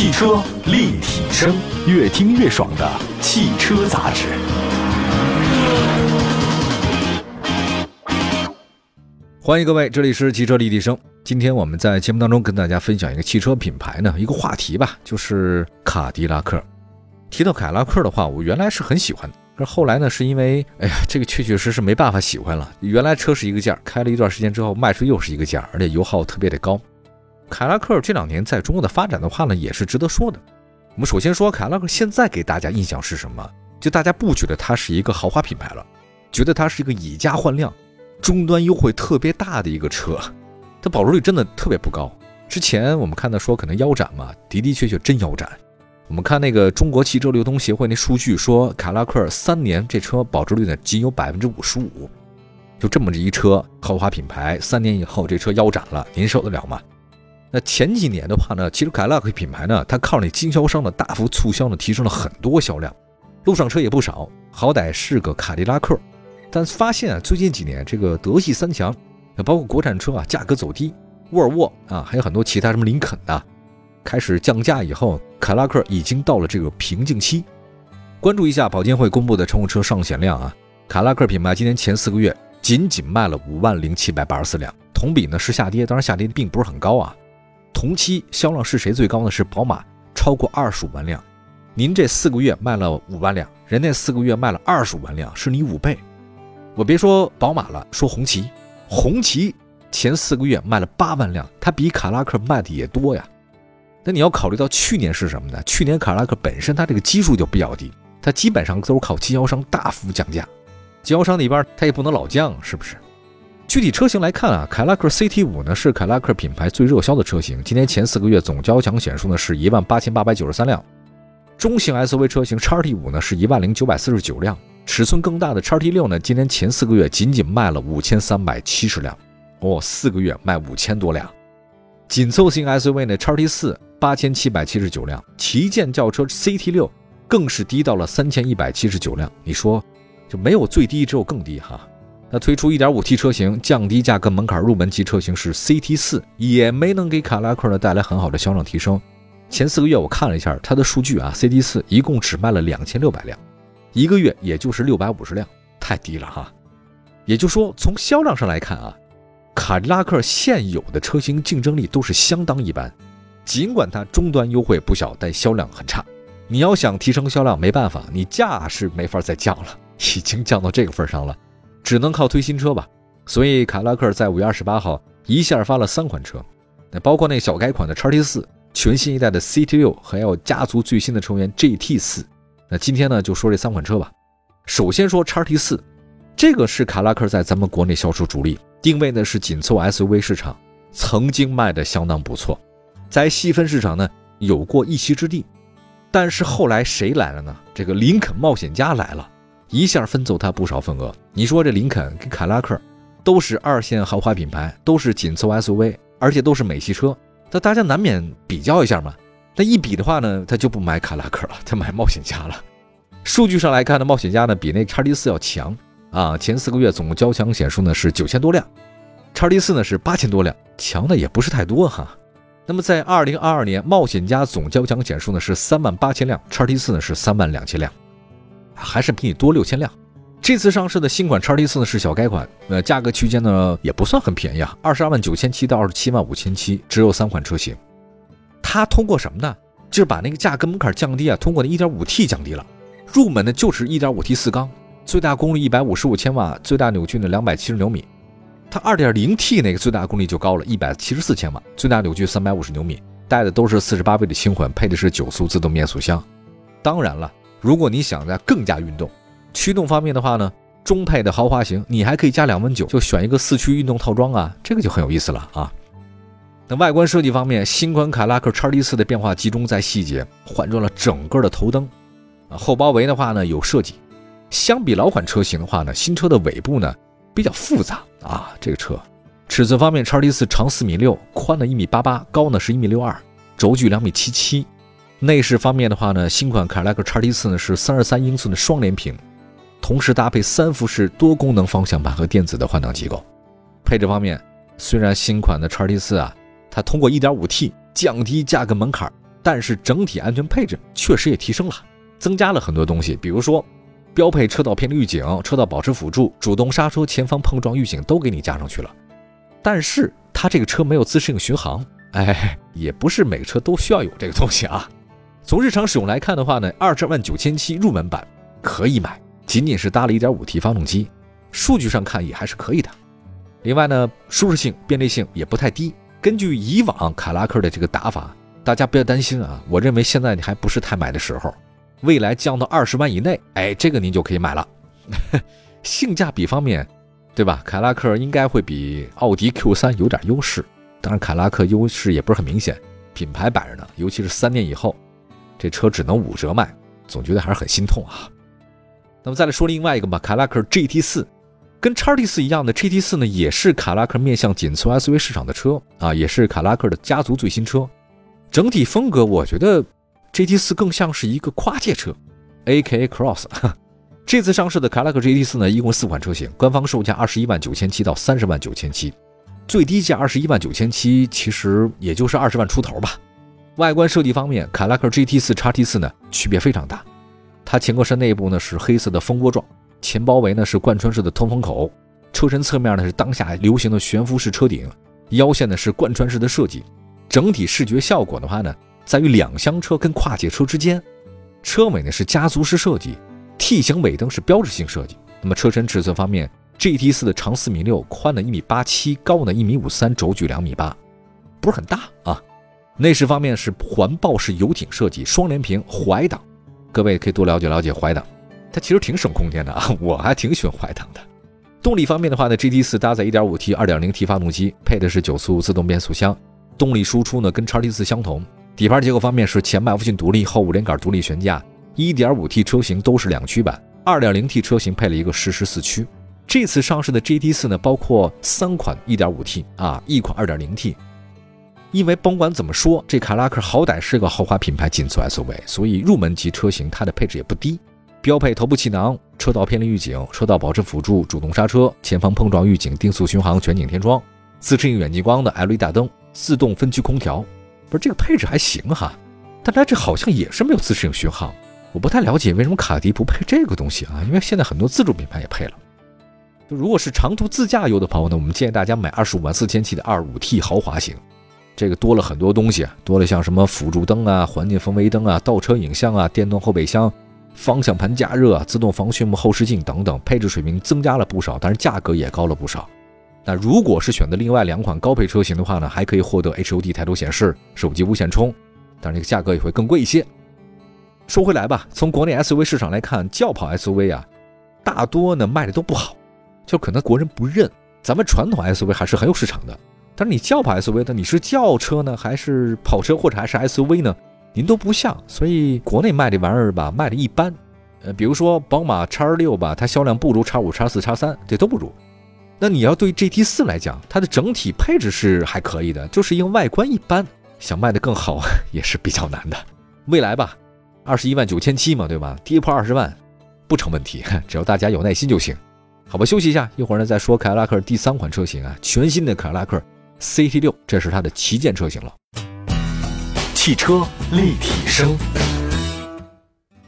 汽车立体声，越听越爽的汽车杂志。欢迎各位，这里是汽车立体声。今天我们在节目当中跟大家分享一个汽车品牌呢，一个话题吧，就是卡迪拉克。提到凯迪拉克的话，我原来是很喜欢的，可是后来呢，是因为，哎呀，这个确确实实没办法喜欢了。原来车是一个价，开了一段时间之后，卖出又是一个价，而且油耗特别的高。凯拉克这两年在中国的发展的话呢，也是值得说的。我们首先说凯拉克现在给大家印象是什么？就大家不觉得它是一个豪华品牌了，觉得它是一个以价换量、终端优惠特别大的一个车。它保值率真的特别不高。之前我们看到说可能腰斩嘛，的的确确真腰斩。我们看那个中国汽车流通协会那数据说，凯拉克三年这车保值率呢仅有百分之五十五。就这么一车豪华品牌，三年以后这车腰斩了，您受得了吗？那前几年的话呢，其实凯迪拉克品牌呢，它靠那经销商的大幅促销呢，提升了很多销量，路上车也不少。好歹是个卡迪拉克，但发现啊，最近几年这个德系三强，包括国产车啊，价格走低，沃尔沃啊，还有很多其他什么林肯的，开始降价以后，凯迪拉克已经到了这个瓶颈期。关注一下保监会公布的乘用车上险量啊，凯迪拉克品牌今年前四个月仅仅卖了五万零七百八十四辆，同比呢是下跌，当然下跌并不是很高啊。同期销量是谁最高呢？是宝马，超过二十五万辆。您这四个月卖了五万辆，人家四个月卖了二十五万辆，是你五倍。我别说宝马了，说红旗，红旗前四个月卖了八万辆，它比卡拉克卖的也多呀。那你要考虑到去年是什么呢？去年卡拉克本身它这个基数就比较低，它基本上都是靠经销商大幅降价，经销商那边它也不能老降，是不是？具体车型来看啊，凯拉克 CT 五呢是凯拉克品牌最热销的车型，今年前四个月总交强险数呢是一万八千八百九十三辆。中型 SUV 车型叉 T 五呢是一万零九百四十九辆，尺寸更大的叉 T 六呢今年前四个月仅仅卖了五千三百七十辆，哦，四个月卖五千多辆。紧凑型 SUV 呢叉 T 四八千七百七十九辆，旗舰轿车 CT 六更是低到了三千一百七十九辆。你说就没有最低，只有更低哈。那推出 1.5T 车型，降低价格门槛，入门级车型是 CT4，也没能给卡拉克呢带来很好的销量提升。前四个月我看了一下它的数据啊，CT4 一共只卖了两千六百辆，一个月也就是六百五十辆，太低了哈。也就说，从销量上来看啊，卡迪拉克现有的车型竞争力都是相当一般。尽管它终端优惠不小，但销量很差。你要想提升销量，没办法，你价是没法再降了，已经降到这个份上了。只能靠推新车吧，所以凯迪拉克在五月二十八号一下发了三款车，那包括那小改款的叉 T 四，全新一代的 CT 六，还有家族最新的成员 GT 四。那今天呢，就说这三款车吧。首先说叉 T 四，这个是凯迪拉克在咱们国内销售主力，定位呢是紧凑 SUV 市场，曾经卖的相当不错，在细分市场呢有过一席之地。但是后来谁来了呢？这个林肯冒险家来了。一下分走他不少份额。你说这林肯跟凯拉克都是二线豪华品牌，都是紧凑 SUV，而且都是美系车，那大家难免比较一下嘛。那一比的话呢，他就不买凯拉克了，他买冒险家了。数据上来看呢，冒险家呢比那叉 T 四要强啊。前四个月总共交强险数呢是九千多辆，叉 T 四呢是八千多辆，强的也不是太多哈。那么在二零二二年，冒险家总交强险数呢是三万八千辆，叉 T 四呢是三万两千辆。还是比你多六千辆。这次上市的新款叉 T 四呢是小改款，呃，价格区间呢也不算很便宜啊，二十二万九千七到二十七万五千七，只有三款车型。它通过什么呢？就是把那个价格门槛降低啊，通过那一点五 T 降低了。入门呢就是一点五 T 四缸，最大功率一百五十五千瓦，最大扭矩呢两百七十牛米。它二点零 T 那个最大功率就高了，一百七十四千瓦，最大扭矩三百五十牛米，带的都是四十八 V 的轻混，配的是九速自动变速箱。当然了。如果你想在更加运动，驱动方面的话呢，中配的豪华型，你还可以加两万九，就选一个四驱运动套装啊，这个就很有意思了啊。那外观设计方面，新款凯拉克叉 T 四的变化集中在细节，换装了整个的头灯，啊，后包围的话呢有设计。相比老款车型的话呢，新车的尾部呢比较复杂啊。这个车尺寸方面，叉 T 四长四米六，宽呢一米八八，高呢是一米六二，轴距两米七七。内饰方面的话呢，新款凯迪拉克叉 T 四呢是三十三英寸的双联屏，同时搭配三幅式多功能方向盘和电子的换挡机构。配置方面，虽然新款的叉 T 四啊，它通过一点五 T 降低价格门槛，但是整体安全配置确实也提升了，增加了很多东西，比如说标配车道偏离预警、车道保持辅助、主动刹车、前方碰撞预警都给你加上去了。但是它这个车没有自适应巡航，哎，也不是每个车都需要有这个东西啊。从日常使用来看的话呢，二十万九千七入门版可以买，仅仅是搭了一点五 T 发动机，数据上看也还是可以的。另外呢，舒适性、便利性也不太低。根据以往凯拉克的这个打法，大家不要担心啊。我认为现在你还不是太买的时候，未来降到二十万以内，哎，这个您就可以买了。性价比方面，对吧？凯拉克应该会比奥迪 Q3 有点优势，当然凯拉克优势也不是很明显，品牌摆着呢。尤其是三年以后，这车只能五折卖，总觉得还是很心痛啊。那么再来说另外一个吧，凯拉克 GT4。跟叉 T 四一样的 GT 四呢，也是卡拉克面向紧凑 SUV 市场的车啊，也是卡拉克的家族最新车。整体风格，我觉得 GT 四更像是一个跨界车，AKA Cross。这次上市的卡拉克 GT 四呢，一共四款车型，官方售价二十一万九千七到三十万九千七，最低价二十一万九千七，其实也就是二十万出头吧。外观设计方面，卡拉克 GT 四叉 T 四呢区别非常大，它前格栅内部呢是黑色的蜂窝状。前包围呢是贯穿式的通风口，车身侧面呢是当下流行的悬浮式车顶，腰线呢是贯穿式的设计，整体视觉效果的话呢，在于两厢车跟跨界车之间，车尾呢是家族式设计，T 型尾灯是标志性设计。那么车身尺寸方面，GT 四的长四米六，宽呢一米八七，高呢一米五三，轴距两米八，不是很大啊。内饰方面是环抱式游艇设计，双联屏怀挡，各位可以多了解了解怀挡。它其实挺省空间的啊，我还挺喜欢怀挡的。动力方面的话呢，GT 四搭载 1.5T、2.0T 发动机，配的是九速自动变速箱，动力输出呢跟叉 T 四相同。底盘结构方面是前麦弗逊独立，后五连杆独立悬架。1.5T 车型都是两驱版，2.0T 车型配了一个适时四驱。这次上市的 GT 四呢，包括三款 1.5T 啊，一款 2.0T。因为甭管怎么说，这凯拉克好歹是个豪华品牌紧凑 SUV，所以入门级车型它的配置也不低。标配头部气囊、车道偏离预警、车道保持辅助、主动刹车、前方碰撞预警、定速巡航、全景天窗、自适应远近光的 LED 大灯、自动分区空调，不是这个配置还行哈，但它这好像也是没有自适应巡航，我不太了解为什么卡迪不配这个东西啊？因为现在很多自主品牌也配了。如果是长途自驾游的朋友呢，我们建议大家买二十五万四千七的二五 T 豪华型，这个多了很多东西，多了像什么辅助灯啊、环境氛围灯啊、倒车影像啊、电动后备箱。方向盘加热、自动防眩目后视镜等等，配置水平增加了不少，但是价格也高了不少。那如果是选择另外两款高配车型的话呢，还可以获得 HUD 抬头显示、手机无线充，但是这个价格也会更贵一些。说回来吧，从国内 SUV 市场来看，轿跑 SUV 啊，大多呢卖的都不好，就可能国人不认。咱们传统 SUV 还是很有市场的，但是你轿跑 SUV 的，你是轿车呢，还是跑车，或者还是 SUV 呢？您都不像，所以国内卖这玩意儿吧，卖的一般。呃，比如说宝马叉六吧，它销量不如叉五、叉四、叉三，这都不如。那你要对 GT 四来讲，它的整体配置是还可以的，就是因为外观一般，想卖的更好也是比较难的。未来吧，二十一万九千七嘛，对吧？跌破二十万不成问题，只要大家有耐心就行。好吧，休息一下，一会儿呢再说凯迪拉克第三款车型啊，全新的凯迪拉克 CT 六，这是它的旗舰车型了。汽车立体声，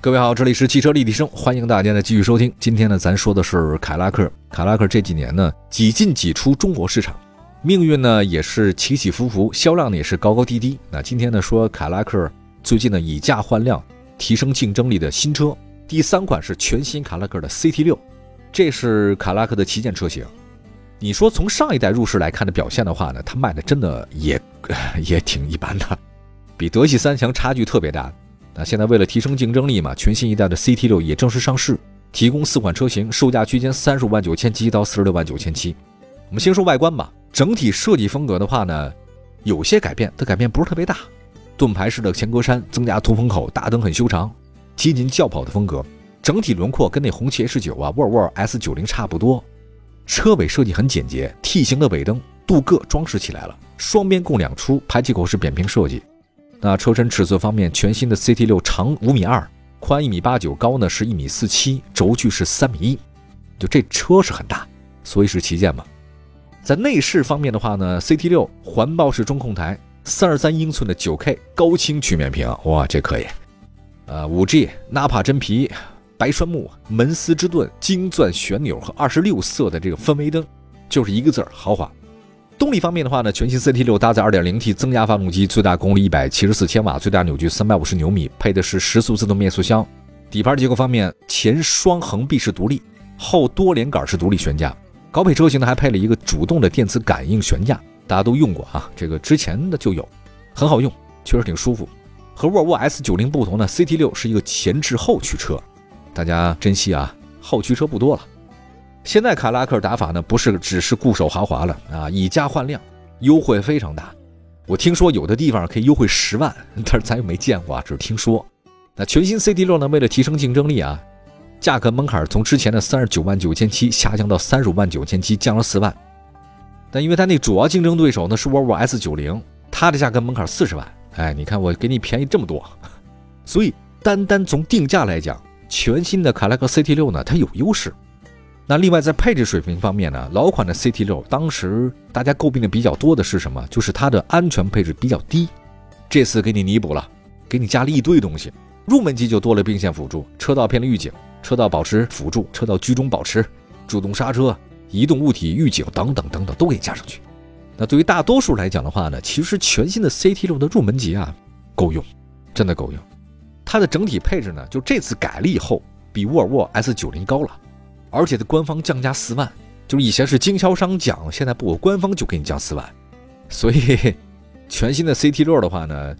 各位好，这里是汽车立体声，欢迎大家呢继续收听。今天呢，咱说的是凯拉克。凯拉克这几年呢，几进几出中国市场，命运呢也是起起伏伏，销量呢也是高高低低。那今天呢，说凯拉克最近呢以价换量，提升竞争力的新车，第三款是全新凯拉克的 CT 六，这是凯拉克的旗舰车型。你说从上一代入市来看的表现的话呢，它卖的真的也也挺一般的。比德系三强差距特别大，那现在为了提升竞争力嘛，全新一代的 CT 六也正式上市，提供四款车型，售价区间三十五万九千七到四十六万九千七。我们先说外观吧，整体设计风格的话呢，有些改变，它改变不是特别大。盾牌式的前格栅增加通风口，大灯很修长，接近轿跑的风格。整体轮廓跟那红旗 H 九啊、沃尔沃 S 九零差不多。车尾设计很简洁，T 型的尾灯镀铬装饰起来了，双边共两出，排气口是扁平设计。那车身尺寸方面，全新的 CT 六长五米二，宽一米八九，高呢是一米四七，轴距是三米一，就这车是很大，所以是旗舰嘛。在内饰方面的话呢，CT 六环抱式中控台，三十三英寸的九 K 高清曲面屏，哇，这可以。呃，五 G 纳帕真皮、白栓木、门丝之盾、金钻旋钮和二十六色的这个氛围灯，就是一个字儿豪华。动力方面的话呢，全新 CT 六搭载 2.0T 增压发动机，最大功率174千瓦，最大扭矩350牛米，配的是十速自动变速箱。底盘结构方面，前双横臂式独立，后多连杆式独立悬架。高配车型呢还配了一个主动的电磁感应悬架，大家都用过啊，这个之前的就有，很好用，确实挺舒服。和沃尔沃 S90 不同呢，CT6 是一个前置后驱车，大家珍惜啊，后驱车不多了。现在凯拉克打法呢，不是只是固守豪华了啊，以价换量，优惠非常大。我听说有的地方可以优惠十万，但是咱又没见过啊，只是听说。那全新 CT6 呢，为了提升竞争力啊。价格门槛从之前的三十九万九千七下降到三十五万九千七，降了四万。但因为它那主要竞争对手呢是沃尔沃 S 九零，它的价格门槛四十万。哎，你看我给你便宜这么多，所以单单从定价来讲，全新的凯莱克 CT 六呢它有优势。那另外在配置水平方面呢，老款的 CT 六当时大家诟病的比较多的是什么？就是它的安全配置比较低。这次给你弥补了，给你加了一堆东西。入门级就多了并线辅助、车道偏离预警。车道保持辅助、车道居中保持、主动刹车、移动物体预警等等等等都给你加上去。那对于大多数来讲的话呢，其实全新的 CT 六的入门级啊，够用，真的够用。它的整体配置呢，就这次改了以后，比沃尔沃 S 九零高了，而且的官方降价四万，就是以前是经销商讲，现在不，官方就给你降四万。所以全新的 CT 六的话呢，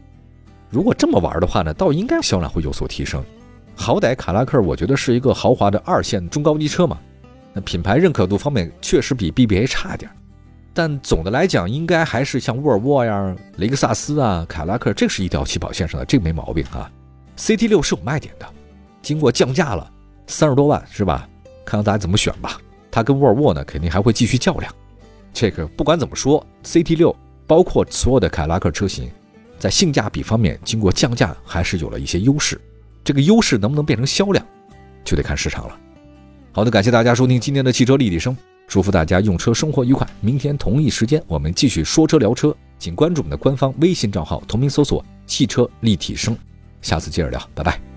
如果这么玩的话呢，倒应该销量会有所提升。好歹卡拉克，我觉得是一个豪华的二线中高级车嘛，那品牌认可度方面确实比 BBA 差点，但总的来讲，应该还是像沃尔沃呀、雷克萨斯啊、卡拉克，这是一条起跑线上的，这个没毛病啊。CT 六是有卖点的，经过降价了三十多万是吧？看看大家怎么选吧。它跟沃尔沃呢，肯定还会继续较量。这个不管怎么说，CT 六包括所有的凯迪拉克车型，在性价比方面，经过降价还是有了一些优势。这个优势能不能变成销量，就得看市场了。好的，感谢大家收听今天的汽车立体声，祝福大家用车生活愉快。明天同一时间我们继续说车聊车，请关注我们的官方微信账号，同名搜索“汽车立体声”。下次接着聊，拜拜。